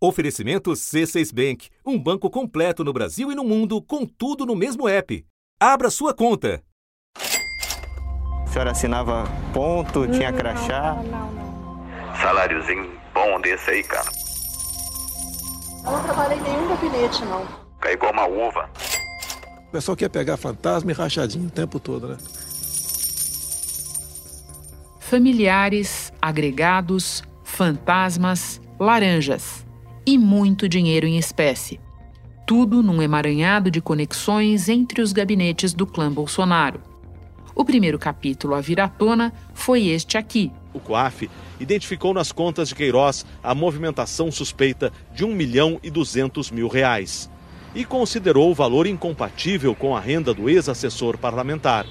Oferecimento C6 Bank, um banco completo no Brasil e no mundo, com tudo no mesmo app. Abra sua conta. A senhora assinava ponto, tinha crachá. Não, não, não. Saláriozinho bom desse aí, cara. Eu não trabalhei em nenhum gabinete, não. Cai igual uma uva. O pessoal quer pegar fantasma e rachadinho o tempo todo, né? Familiares, agregados, fantasmas, laranjas e muito dinheiro em espécie. Tudo num emaranhado de conexões entre os gabinetes do clã Bolsonaro. O primeiro capítulo a vir à tona foi este aqui. O COAF identificou nas contas de Queiroz a movimentação suspeita de 1 milhão e 200 mil reais e considerou o valor incompatível com a renda do ex-assessor parlamentar.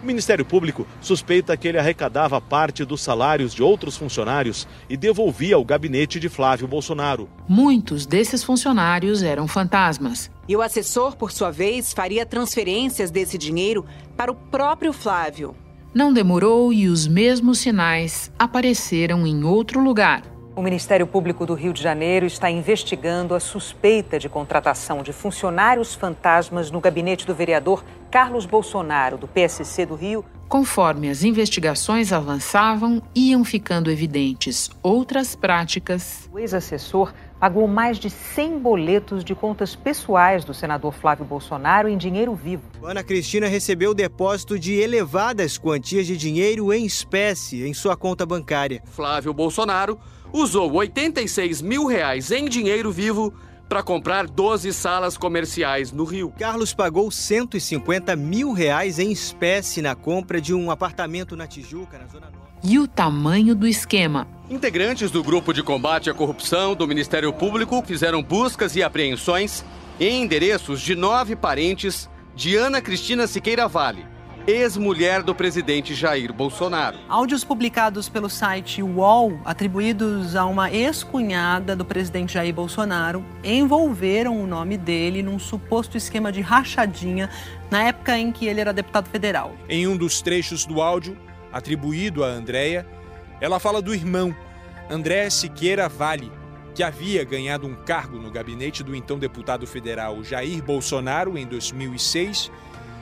O Ministério Público suspeita que ele arrecadava parte dos salários de outros funcionários e devolvia ao gabinete de Flávio Bolsonaro. Muitos desses funcionários eram fantasmas. E o assessor, por sua vez, faria transferências desse dinheiro para o próprio Flávio. Não demorou e os mesmos sinais apareceram em outro lugar. O Ministério Público do Rio de Janeiro está investigando a suspeita de contratação de funcionários fantasmas no gabinete do vereador Carlos Bolsonaro, do PSC do Rio. Conforme as investigações avançavam, iam ficando evidentes outras práticas. O ex-assessor pagou mais de 100 boletos de contas pessoais do senador Flávio Bolsonaro em dinheiro vivo. Ana Cristina recebeu depósito de elevadas quantias de dinheiro em espécie em sua conta bancária. Flávio Bolsonaro usou 86 mil reais em dinheiro vivo para comprar 12 salas comerciais no Rio. Carlos pagou 150 mil reais em espécie na compra de um apartamento na Tijuca, na Zona Norte. E o tamanho do esquema? Integrantes do Grupo de Combate à Corrupção do Ministério Público fizeram buscas e apreensões em endereços de nove parentes de Ana Cristina Siqueira Vale, ex-mulher do presidente Jair Bolsonaro. Áudios publicados pelo site UOL, atribuídos a uma ex-cunhada do presidente Jair Bolsonaro, envolveram o nome dele num suposto esquema de rachadinha na época em que ele era deputado federal. Em um dos trechos do áudio, atribuído a Andréia, ela fala do irmão, André Siqueira Vale, que havia ganhado um cargo no gabinete do então deputado federal Jair Bolsonaro em 2006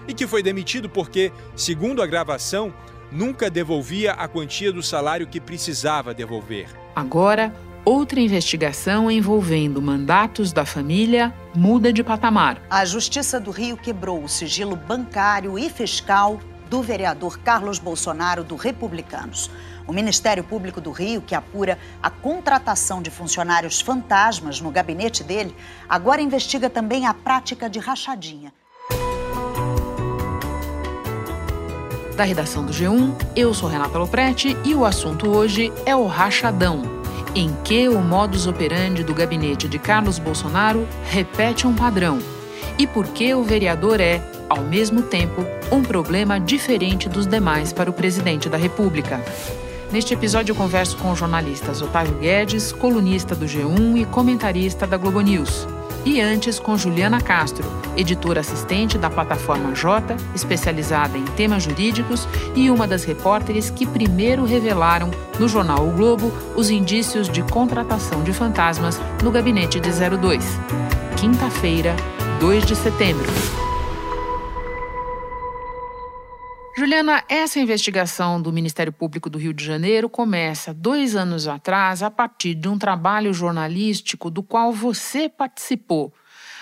e que foi demitido porque, segundo a gravação, nunca devolvia a quantia do salário que precisava devolver. Agora, outra investigação envolvendo mandatos da família muda de patamar. A Justiça do Rio quebrou o sigilo bancário e fiscal do vereador Carlos Bolsonaro do Republicanos. O Ministério Público do Rio, que apura a contratação de funcionários fantasmas no gabinete dele, agora investiga também a prática de rachadinha. Da redação do G1, eu sou Renata Loprete e o assunto hoje é o rachadão, em que o modus operandi do gabinete de Carlos Bolsonaro repete um padrão e por que o vereador é, ao mesmo tempo, um problema diferente dos demais para o presidente da República. Neste episódio, eu converso com os jornalistas Otávio Guedes, colunista do G1 e comentarista da Globo News. E antes com Juliana Castro, editora assistente da plataforma J, especializada em temas jurídicos e uma das repórteres que primeiro revelaram no jornal O Globo os indícios de contratação de fantasmas no gabinete de 02. Quinta-feira, 2 de setembro. Juliana, essa investigação do Ministério Público do Rio de Janeiro começa dois anos atrás a partir de um trabalho jornalístico do qual você participou.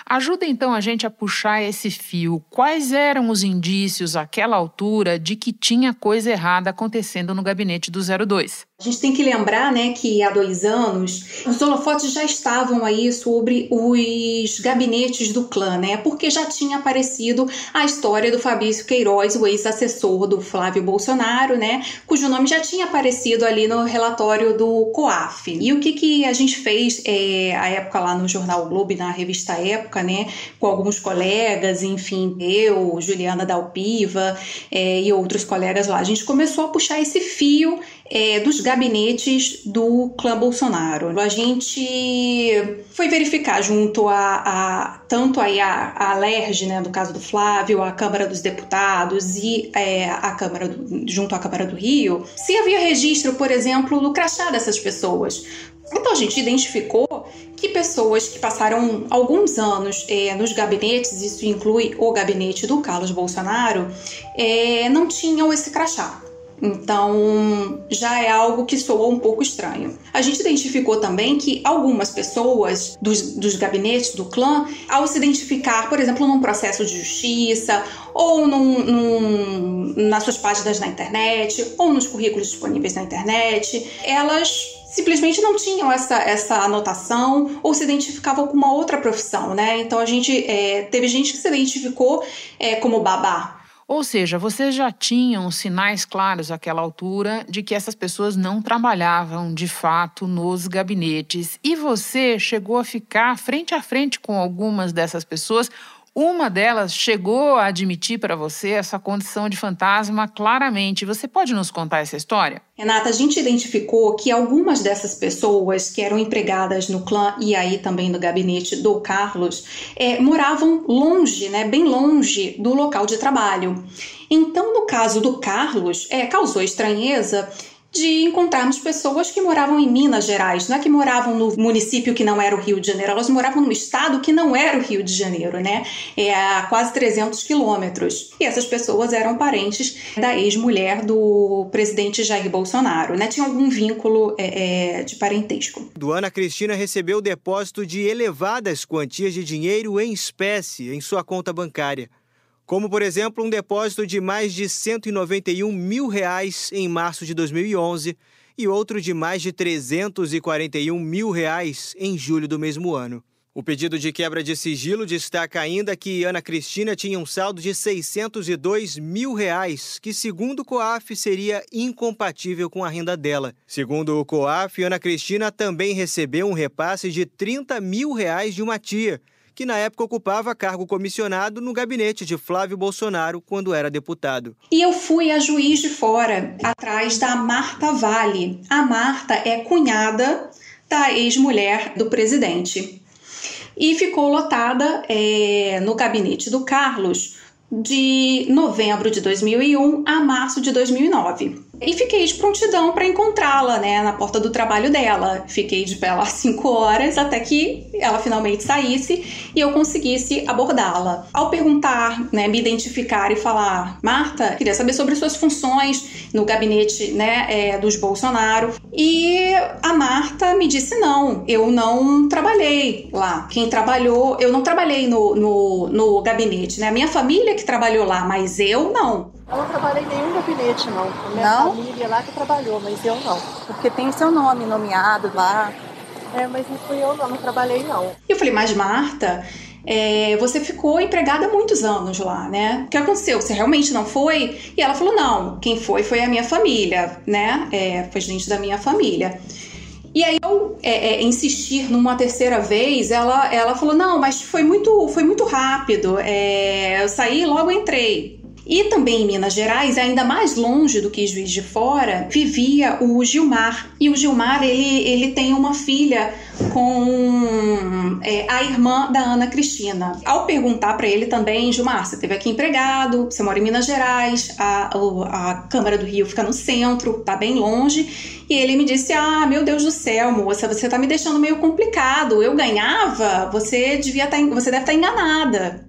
Ajuda então a gente a puxar esse fio. Quais eram os indícios àquela altura de que tinha coisa errada acontecendo no gabinete do 02? A gente tem que lembrar, né, que há dois anos os holofotes já estavam aí sobre os gabinetes do clã, né, porque já tinha aparecido a história do Fabrício Queiroz, o ex-assessor do Flávio Bolsonaro, né, cujo nome já tinha aparecido ali no relatório do COAF. E o que, que a gente fez é, a época lá no Jornal Globo e na revista Época, né, com alguns colegas, enfim, eu, Juliana Dalpiva é, e outros colegas lá, a gente começou a puxar esse fio é, dos gabinetes do clã Bolsonaro. A gente foi verificar junto a, a tanto aí a, a LERJ, né, do caso do Flávio, a Câmara dos Deputados e é, a Câmara do, junto à Câmara do Rio, se havia registro, por exemplo, do crachá dessas pessoas. Então a gente identificou identificou que pessoas que passaram alguns anos é, nos gabinetes, isso inclui o gabinete do Carlos Bolsonaro, é, não tinham esse crachá. Então, já é algo que soou um pouco estranho. A gente identificou também que algumas pessoas dos, dos gabinetes do clã, ao se identificar, por exemplo, num processo de justiça, ou num, num, nas suas páginas na internet, ou nos currículos disponíveis na internet, elas simplesmente não tinham essa, essa anotação ou se identificavam com uma outra profissão, né? Então a gente é, teve gente que se identificou é, como babá, ou seja, vocês já tinham sinais claros àquela altura de que essas pessoas não trabalhavam de fato nos gabinetes. E você chegou a ficar frente a frente com algumas dessas pessoas uma delas chegou a admitir para você essa condição de fantasma claramente. Você pode nos contar essa história? Renata, a gente identificou que algumas dessas pessoas que eram empregadas no clã e aí também no gabinete do Carlos é, moravam longe, né, bem longe do local de trabalho. Então, no caso do Carlos, é, causou estranheza de encontrarmos pessoas que moravam em Minas Gerais, não é que moravam no município que não era o Rio de Janeiro, elas moravam no estado que não era o Rio de Janeiro, né? É a quase 300 quilômetros. E essas pessoas eram parentes da ex-mulher do presidente Jair Bolsonaro, né? Tinha algum vínculo é, é, de parentesco. Duana Cristina recebeu depósito de elevadas quantias de dinheiro em espécie em sua conta bancária como por exemplo um depósito de mais de 191 mil reais em março de 2011 e outro de mais de 341 mil reais em julho do mesmo ano. O pedido de quebra de sigilo destaca ainda que Ana Cristina tinha um saldo de 602 mil reais, que, segundo o COAF, seria incompatível com a renda dela. Segundo o COAF, Ana Cristina também recebeu um repasse de 30 mil reais de uma tia, que na época ocupava cargo comissionado no gabinete de Flávio Bolsonaro quando era deputado. E eu fui a juiz de fora, atrás da Marta Vale. A Marta é cunhada da ex-mulher do presidente. E ficou lotada é, no gabinete do Carlos de novembro de 2001 a março de 2009. E fiquei de prontidão para encontrá-la, né, na porta do trabalho dela. Fiquei de pé lá cinco horas até que ela finalmente saísse e eu conseguisse abordá-la. Ao perguntar, né, me identificar e falar, Marta, queria saber sobre suas funções no gabinete, né, é, dos Bolsonaro. E a Marta me disse não, eu não trabalhei lá. Quem trabalhou, eu não trabalhei no, no, no gabinete, né? A minha família que trabalhou lá, mas eu não. Eu não trabalhei em nenhum gabinete, não. A minha não? família lá que trabalhou, mas eu não. Porque tem seu nome nomeado lá. É, mas não fui eu, não, não trabalhei, não. Eu falei, mas Marta, é, você ficou empregada há muitos anos lá, né? O que aconteceu? Você realmente não foi? E ela falou, não, quem foi foi a minha família, né? É, foi gente da minha família. E aí eu é, é, insistir numa terceira vez, ela, ela falou, não, mas foi muito, foi muito rápido. É, eu saí e logo entrei. E também em Minas Gerais, ainda mais longe do que Juiz de Fora, vivia o Gilmar. E o Gilmar, ele, ele tem uma filha com é, a irmã da Ana Cristina. Ao perguntar para ele também, Gilmar, você teve aqui empregado, você mora em Minas Gerais, a, a, Câmara do Rio fica no centro, tá bem longe. E ele me disse: Ah, meu Deus do céu, moça, você tá me deixando meio complicado. Eu ganhava, você devia tá, você deve estar tá enganada.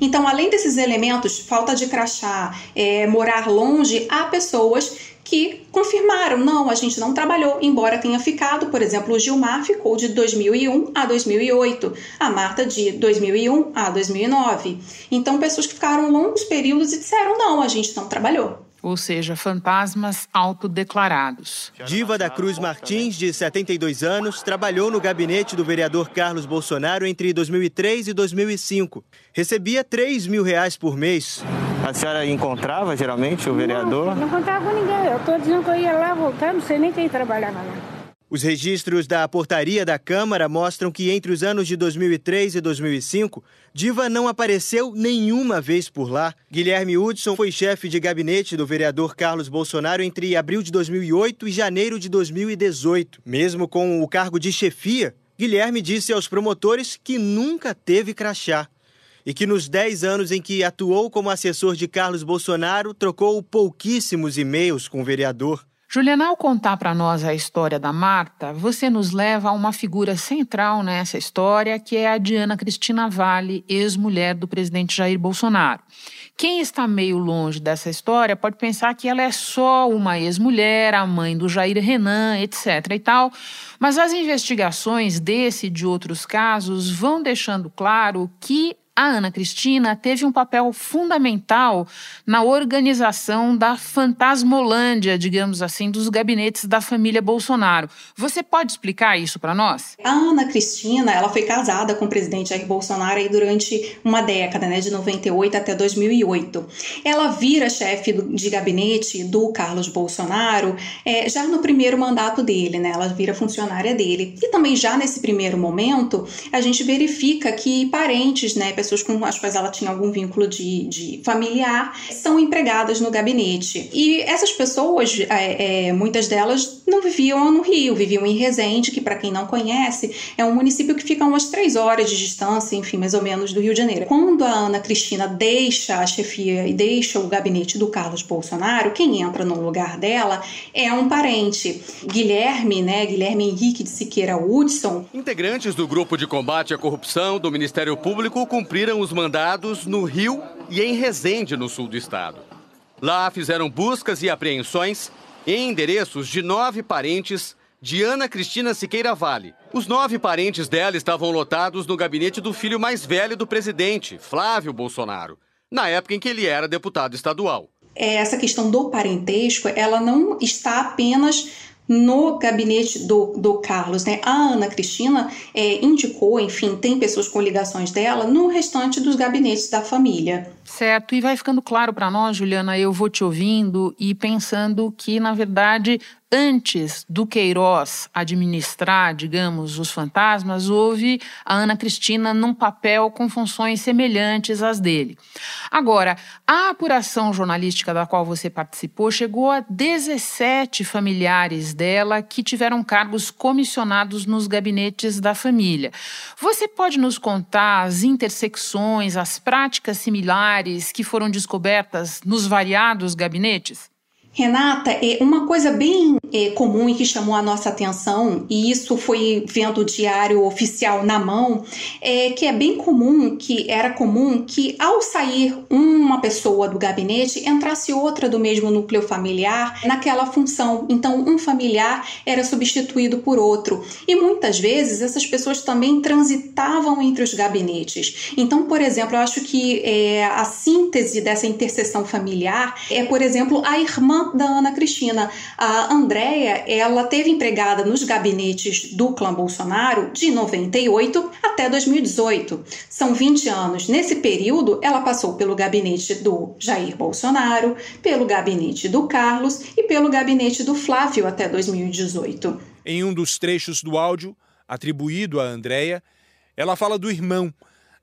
Então, além desses elementos, falta de crachá, é, morar longe, há pessoas que confirmaram, não, a gente não trabalhou, embora tenha ficado, por exemplo, o Gilmar ficou de 2001 a 2008, a Marta de 2001 a 2009. Então, pessoas que ficaram longos períodos e disseram, não, a gente não trabalhou ou seja, fantasmas autodeclarados. Diva da Cruz Martins, de 72 anos, trabalhou no gabinete do vereador Carlos Bolsonaro entre 2003 e 2005. Recebia 3 mil reais por mês. A senhora encontrava geralmente o vereador? Não, não encontrava com ninguém. Eu estou dizendo que eu ia lá voltar, não sei nem quem trabalhava lá. Os registros da portaria da Câmara mostram que entre os anos de 2003 e 2005, Diva não apareceu nenhuma vez por lá. Guilherme Hudson foi chefe de gabinete do vereador Carlos Bolsonaro entre abril de 2008 e janeiro de 2018. Mesmo com o cargo de chefia, Guilherme disse aos promotores que nunca teve crachá e que nos 10 anos em que atuou como assessor de Carlos Bolsonaro, trocou pouquíssimos e-mails com o vereador. Juliana, ao contar para nós a história da Marta, você nos leva a uma figura central nessa história, que é a Diana Cristina Vale, ex-mulher do presidente Jair Bolsonaro. Quem está meio longe dessa história pode pensar que ela é só uma ex-mulher, a mãe do Jair Renan, etc. e tal, mas as investigações desse e de outros casos vão deixando claro que a Ana Cristina teve um papel fundamental na organização da fantasmolândia, digamos assim, dos gabinetes da família Bolsonaro. Você pode explicar isso para nós? A Ana Cristina, ela foi casada com o presidente Jair Bolsonaro aí durante uma década, né, de 98 até 2008. Ela vira chefe de gabinete do Carlos Bolsonaro é, já no primeiro mandato dele, né? Ela vira funcionária dele. E também já nesse primeiro momento, a gente verifica que parentes, né, pessoas pessoas com as quais ela tinha algum vínculo de, de familiar, são empregadas no gabinete. E essas pessoas, é, é, muitas delas, não viviam no Rio, viviam em Resende, que para quem não conhece, é um município que fica a umas três horas de distância, enfim, mais ou menos, do Rio de Janeiro. Quando a Ana Cristina deixa a chefia e deixa o gabinete do Carlos Bolsonaro, quem entra no lugar dela é um parente. Guilherme, né, Guilherme Henrique de Siqueira Hudson. Integrantes do grupo de combate à corrupção do Ministério Público cumpriram cumpriram os mandados no Rio e em Resende, no sul do estado. Lá fizeram buscas e apreensões em endereços de nove parentes de Ana Cristina Siqueira Vale. Os nove parentes dela estavam lotados no gabinete do filho mais velho do presidente, Flávio Bolsonaro, na época em que ele era deputado estadual. Essa questão do parentesco, ela não está apenas no gabinete do, do Carlos, né? A Ana Cristina é, indicou, enfim, tem pessoas com ligações dela no restante dos gabinetes da família. Certo, e vai ficando claro para nós, Juliana, eu vou te ouvindo e pensando que, na verdade, antes do Queiroz administrar, digamos, os fantasmas, houve a Ana Cristina num papel com funções semelhantes às dele. Agora, a apuração jornalística da qual você participou chegou a 17 familiares dela que tiveram cargos comissionados nos gabinetes da família. Você pode nos contar as intersecções, as práticas similares que foram descobertas nos variados gabinetes? Renata, é uma coisa bem é, comum e que chamou a nossa atenção, e isso foi vendo o diário oficial na mão, é que é bem comum, que era comum que ao sair uma pessoa do gabinete, entrasse outra do mesmo núcleo familiar naquela função. Então, um familiar era substituído por outro. E muitas vezes essas pessoas também transitavam entre os gabinetes. Então, por exemplo, eu acho que é, a síntese dessa interseção familiar é, por exemplo, a irmã da Ana Cristina. A Andrea, ela teve empregada nos gabinetes do clã Bolsonaro de 98 até 2018. São 20 anos. Nesse período, ela passou pelo gabinete do Jair Bolsonaro, pelo gabinete do Carlos e pelo gabinete do Flávio até 2018. Em um dos trechos do áudio atribuído a Andrea, ela fala do irmão,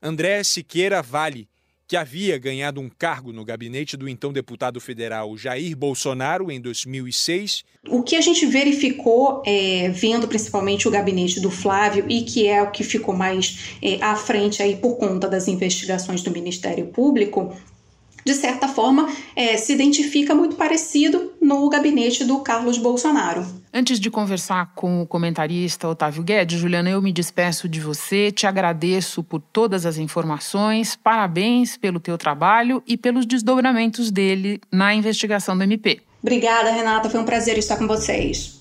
André Siqueira Vale, que havia ganhado um cargo no gabinete do então deputado federal Jair Bolsonaro em 2006. O que a gente verificou, é, vendo principalmente o gabinete do Flávio, e que é o que ficou mais é, à frente aí por conta das investigações do Ministério Público, de certa forma, é, se identifica muito parecido no gabinete do Carlos Bolsonaro. Antes de conversar com o comentarista Otávio Guedes, Juliana, eu me despeço de você, te agradeço por todas as informações, parabéns pelo teu trabalho e pelos desdobramentos dele na investigação do MP. Obrigada, Renata, foi um prazer estar com vocês.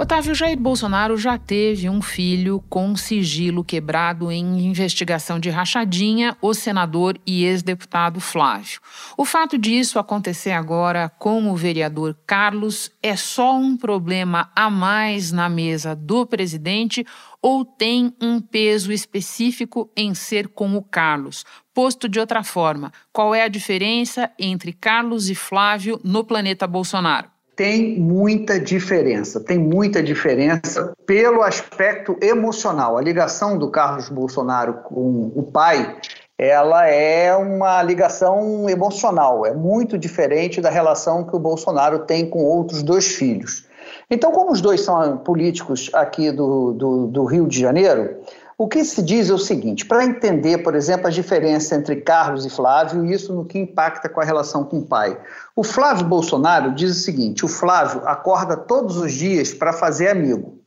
Otávio Jair Bolsonaro já teve um filho com sigilo quebrado em investigação de rachadinha, o senador e ex-deputado Flávio. O fato disso acontecer agora com o vereador Carlos é só um problema a mais na mesa do presidente ou tem um peso específico em ser com o Carlos? Posto de outra forma, qual é a diferença entre Carlos e Flávio no planeta Bolsonaro? Tem muita diferença, tem muita diferença pelo aspecto emocional. A ligação do Carlos Bolsonaro com o pai, ela é uma ligação emocional, é muito diferente da relação que o Bolsonaro tem com outros dois filhos. Então, como os dois são políticos aqui do, do, do Rio de Janeiro, O que se diz é o seguinte: para entender, por exemplo, a diferença entre Carlos e Flávio, e isso no que impacta com a relação com o pai. O Flávio Bolsonaro diz o seguinte: o Flávio acorda todos os dias para fazer amigo.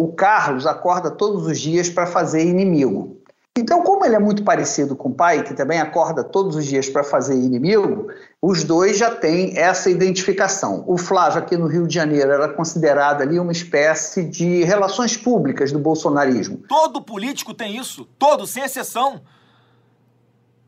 O Carlos acorda todos os dias para fazer inimigo. Então, como ele é muito parecido com o pai, que também acorda todos os dias para fazer inimigo, os dois já têm essa identificação. O Flávio, aqui no Rio de Janeiro, era considerado ali uma espécie de relações públicas do bolsonarismo. Todo político tem isso, todo, sem exceção.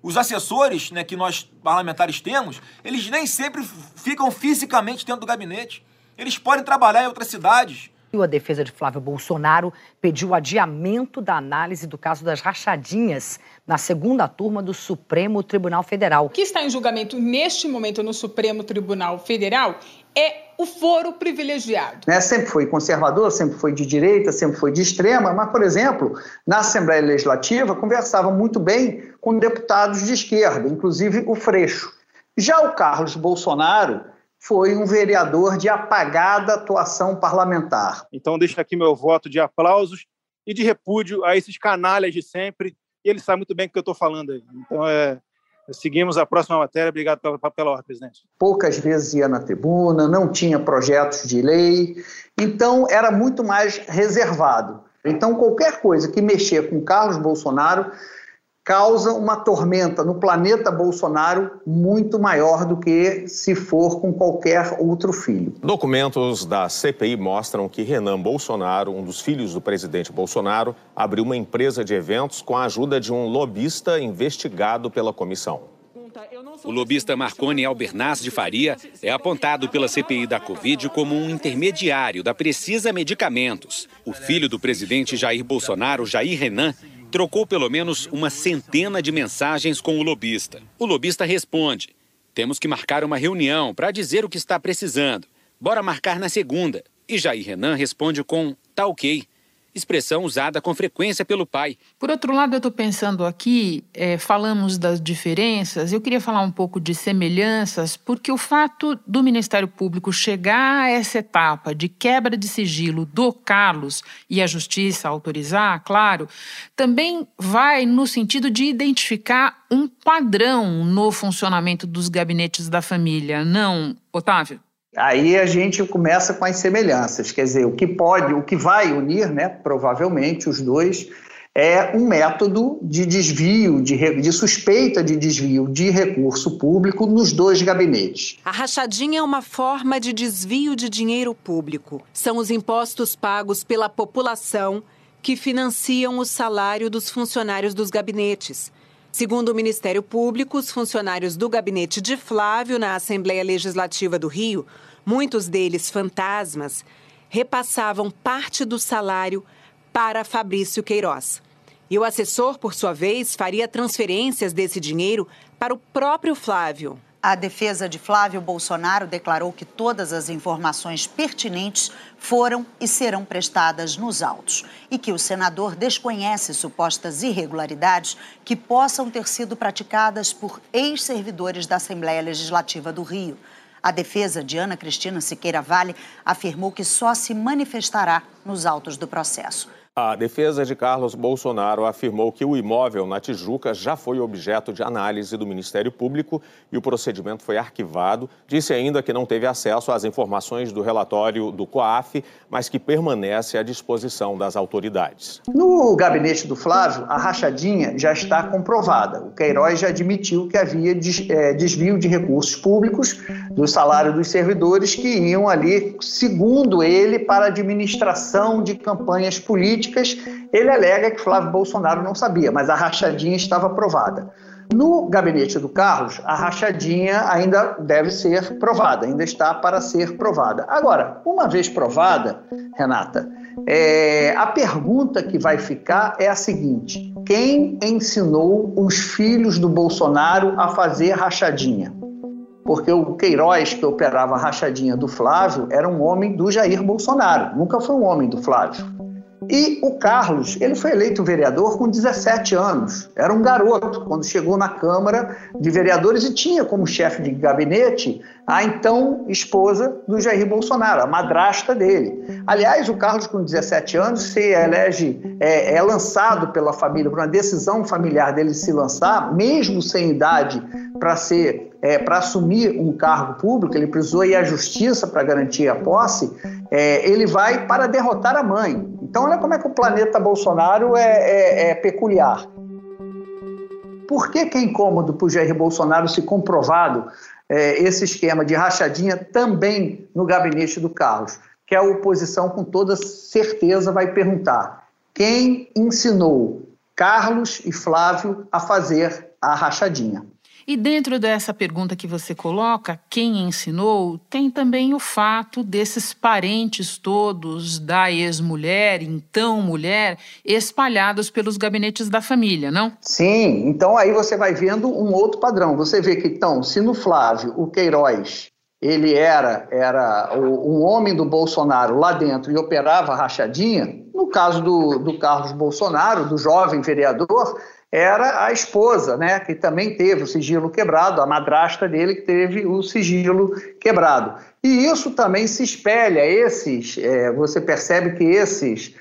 Os assessores né, que nós parlamentares temos, eles nem sempre ficam fisicamente dentro do gabinete. Eles podem trabalhar em outras cidades. A defesa de Flávio Bolsonaro pediu adiamento da análise do caso das rachadinhas na segunda turma do Supremo Tribunal Federal. O que está em julgamento neste momento no Supremo Tribunal Federal é o foro privilegiado. Né, sempre foi conservador, sempre foi de direita, sempre foi de extrema, mas, por exemplo, na Assembleia Legislativa conversava muito bem com deputados de esquerda, inclusive o Freixo. Já o Carlos Bolsonaro foi um vereador de apagada atuação parlamentar. Então, deixo aqui meu voto de aplausos e de repúdio a esses canalhas de sempre. E ele sabe muito bem o que eu estou falando aí. Então, é, seguimos a próxima matéria. Obrigado pela, pela ordem, presidente. Poucas vezes ia na tribuna, não tinha projetos de lei, então era muito mais reservado. Então, qualquer coisa que mexer com Carlos Bolsonaro causa uma tormenta no planeta Bolsonaro muito maior do que se for com qualquer outro filho. Documentos da CPI mostram que Renan Bolsonaro, um dos filhos do presidente Bolsonaro, abriu uma empresa de eventos com a ajuda de um lobista investigado pela comissão. O lobista Marconi Albernaz de Faria é apontado pela CPI da Covid como um intermediário da Precisa Medicamentos. O filho do presidente Jair Bolsonaro, Jair Renan, trocou pelo menos uma centena de mensagens com o lobista. O lobista responde: temos que marcar uma reunião para dizer o que está precisando. Bora marcar na segunda. E Jair Renan responde com: tá ok expressão usada com frequência pelo pai. Por outro lado, eu estou pensando aqui, é, falamos das diferenças, eu queria falar um pouco de semelhanças, porque o fato do Ministério Público chegar a essa etapa de quebra de sigilo do Carlos e a Justiça autorizar, claro, também vai no sentido de identificar um padrão no funcionamento dos gabinetes da família, não, Otávio? Aí a gente começa com as semelhanças, quer dizer, o que pode, o que vai unir, né, provavelmente os dois, é um método de desvio, de, de, suspeita de desvio de recurso público nos dois gabinetes. A rachadinha é uma forma de desvio de dinheiro público. São os impostos pagos pela população que financiam o salário dos funcionários dos gabinetes. Segundo o Ministério Público, os funcionários do gabinete de Flávio na Assembleia Legislativa do Rio muitos deles fantasmas, repassavam parte do salário para Fabrício Queiroz. E o assessor, por sua vez, faria transferências desse dinheiro para o próprio Flávio. A defesa de Flávio Bolsonaro declarou que todas as informações pertinentes foram e serão prestadas nos autos e que o senador desconhece supostas irregularidades que possam ter sido praticadas por ex-servidores da Assembleia Legislativa do Rio. A defesa de Ana Cristina Siqueira Vale afirmou que só se manifestará nos autos do processo. A defesa de Carlos Bolsonaro afirmou que o imóvel na Tijuca já foi objeto de análise do Ministério Público e o procedimento foi arquivado. Disse ainda que não teve acesso às informações do relatório do COAF, mas que permanece à disposição das autoridades. No gabinete do Flávio, a rachadinha já está comprovada. O Queiroz já admitiu que havia é, desvio de recursos públicos do salário dos servidores que iam ali, segundo ele, para a administração de campanhas políticas políticas, ele alega que Flávio Bolsonaro não sabia, mas a rachadinha estava provada. No gabinete do Carlos, a rachadinha ainda deve ser provada, ainda está para ser provada. Agora, uma vez provada, Renata, é, a pergunta que vai ficar é a seguinte: quem ensinou os filhos do Bolsonaro a fazer rachadinha? Porque o Queiroz, que operava a rachadinha do Flávio, era um homem do Jair Bolsonaro, nunca foi um homem do Flávio. E o Carlos, ele foi eleito vereador com 17 anos. Era um garoto quando chegou na Câmara de Vereadores e tinha como chefe de gabinete a então esposa do Jair Bolsonaro, a madrasta dele. Aliás, o Carlos, com 17 anos, se elege, é, é lançado pela família, por uma decisão familiar dele se lançar, mesmo sem idade para ser é, para assumir um cargo público, ele precisou ir à justiça para garantir a posse, é, ele vai para derrotar a mãe. Então, olha como é que o planeta Bolsonaro é, é, é peculiar. Por que, que é incômodo para o Jair Bolsonaro se comprovado é, esse esquema de rachadinha também no gabinete do Carlos? Que a oposição, com toda certeza, vai perguntar: quem ensinou Carlos e Flávio a fazer a rachadinha? E dentro dessa pergunta que você coloca, quem ensinou, tem também o fato desses parentes todos da ex-mulher, então mulher, espalhados pelos gabinetes da família, não? Sim, então aí você vai vendo um outro padrão. Você vê que, então, se no Flávio, o Queiroz, ele era, era o, um homem do Bolsonaro lá dentro e operava rachadinha, no caso do, do Carlos Bolsonaro, do jovem vereador, era a esposa, né, que também teve o sigilo quebrado, a madrasta dele que teve o sigilo quebrado. E isso também se espelha, esses, é, você percebe que esses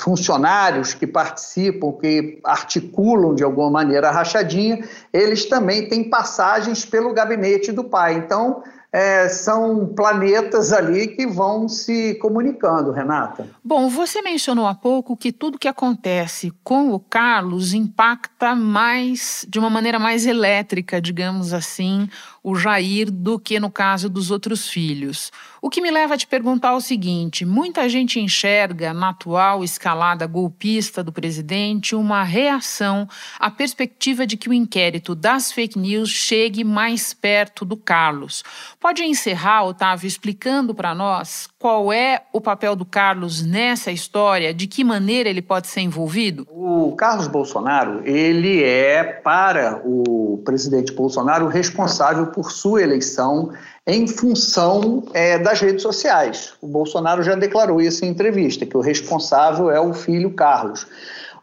funcionários que participam, que articulam de alguma maneira a rachadinha, eles também têm passagens pelo gabinete do pai. Então, é, são planetas ali que vão se comunicando, Renata. Bom, você mencionou há pouco que tudo que acontece com o Carlos impacta mais, de uma maneira mais elétrica, digamos assim, o Jair do que no caso dos outros filhos. O que me leva a te perguntar o seguinte: muita gente enxerga na atual escalada golpista do presidente uma reação à perspectiva de que o inquérito das fake news chegue mais perto do Carlos. Pode encerrar, Otávio, explicando para nós qual é o papel do Carlos nessa história, de que maneira ele pode ser envolvido? O Carlos Bolsonaro, ele é, para o presidente Bolsonaro, responsável por sua eleição em função é, das redes sociais. O Bolsonaro já declarou isso em entrevista, que o responsável é o filho Carlos.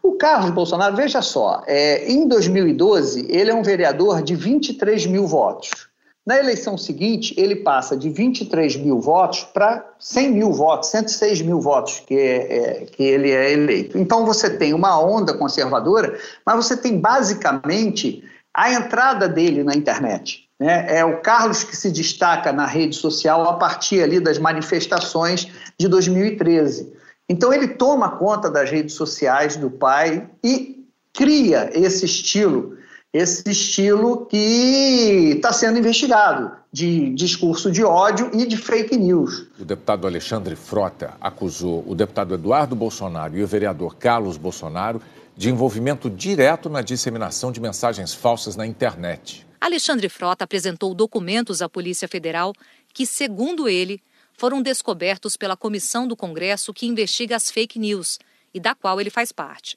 O Carlos Bolsonaro, veja só, é, em 2012, ele é um vereador de 23 mil votos. Na eleição seguinte, ele passa de 23 mil votos para 100 mil votos, 106 mil votos que, é, é, que ele é eleito. Então você tem uma onda conservadora, mas você tem basicamente a entrada dele na internet. Né? É o Carlos que se destaca na rede social a partir ali das manifestações de 2013. Então ele toma conta das redes sociais do pai e cria esse estilo, esse estilo que está sendo investigado de discurso de ódio e de fake news. O deputado Alexandre Frota acusou o deputado Eduardo Bolsonaro e o vereador Carlos Bolsonaro de envolvimento direto na disseminação de mensagens falsas na internet. Alexandre Frota apresentou documentos à Polícia Federal que, segundo ele, foram descobertos pela comissão do Congresso que investiga as fake news e da qual ele faz parte.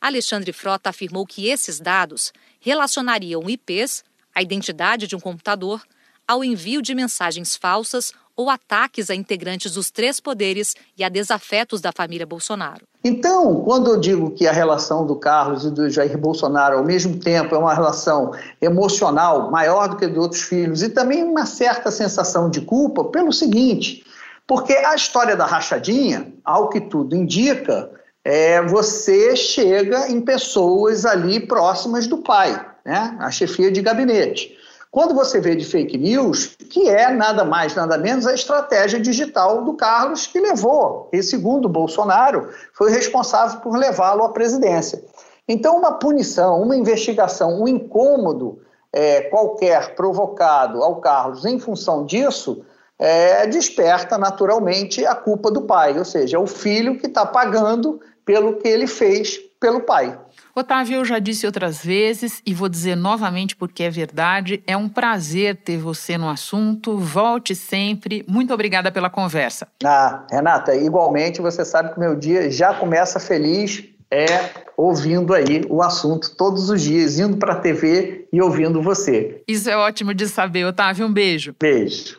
Alexandre Frota afirmou que esses dados relacionariam IPs, a identidade de um computador, ao envio de mensagens falsas ou ataques a integrantes dos três poderes e a desafetos da família Bolsonaro. Então, quando eu digo que a relação do Carlos e do Jair Bolsonaro ao mesmo tempo é uma relação emocional maior do que de outros filhos e também uma certa sensação de culpa, pelo seguinte, porque a história da rachadinha, ao que tudo indica, é, você chega em pessoas ali próximas do pai, né? a chefia de gabinete. Quando você vê de fake news, que é nada mais, nada menos a estratégia digital do Carlos que levou, e segundo Bolsonaro, foi responsável por levá-lo à presidência. Então, uma punição, uma investigação, um incômodo é, qualquer provocado ao Carlos em função disso, é, desperta naturalmente a culpa do pai, ou seja, é o filho que está pagando pelo que ele fez pelo pai. Otávio, eu já disse outras vezes e vou dizer novamente porque é verdade. É um prazer ter você no assunto. Volte sempre. Muito obrigada pela conversa. Ah, Renata, igualmente você sabe que o meu dia já começa feliz é ouvindo aí o assunto todos os dias, indo para a TV e ouvindo você. Isso é ótimo de saber, Otávio. Um beijo. Beijo.